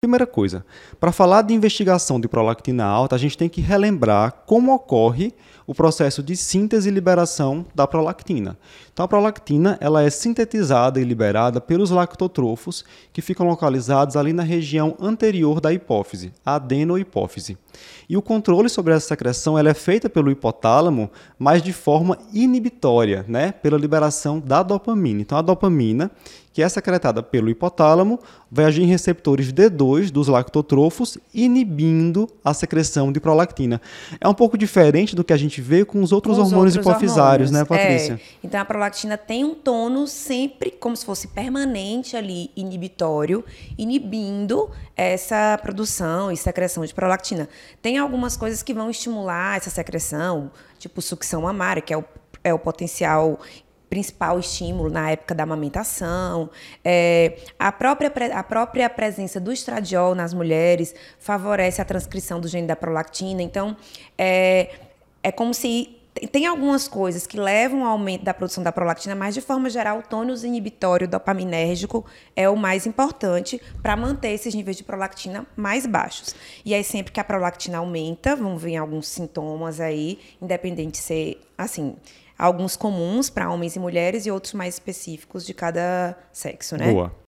Primeira coisa, para falar de investigação de prolactina alta, a gente tem que relembrar como ocorre o processo de síntese e liberação da prolactina. Então, a prolactina ela é sintetizada e liberada pelos lactotrofos que ficam localizados ali na região anterior da hipófise, a adenohipófise. E o controle sobre essa secreção ela é feita pelo hipotálamo, mas de forma inibitória, né, pela liberação da dopamina. Então, a dopamina que é secretada pelo hipotálamo, vai agir em receptores D2 dos lactotrofos, inibindo a secreção de prolactina. É um pouco diferente do que a gente vê com os outros com os hormônios outros hipofisários, hormônios. né, Patrícia? É. Então a prolactina tem um tônus sempre como se fosse permanente ali, inibitório, inibindo essa produção e secreção de prolactina. Tem algumas coisas que vão estimular essa secreção, tipo sucção mamária, que é o é o potencial principal estímulo na época da amamentação. É, a, própria, a própria presença do estradiol nas mulheres favorece a transcrição do gene da prolactina. Então, é, é como se tem algumas coisas que levam ao aumento da produção da prolactina, mas de forma geral, o tônus inibitório dopaminérgico é o mais importante para manter esses níveis de prolactina mais baixos. E aí, sempre que a prolactina aumenta, vão vir alguns sintomas aí, independente de ser assim alguns comuns para homens e mulheres e outros mais específicos de cada sexo, né? Boa.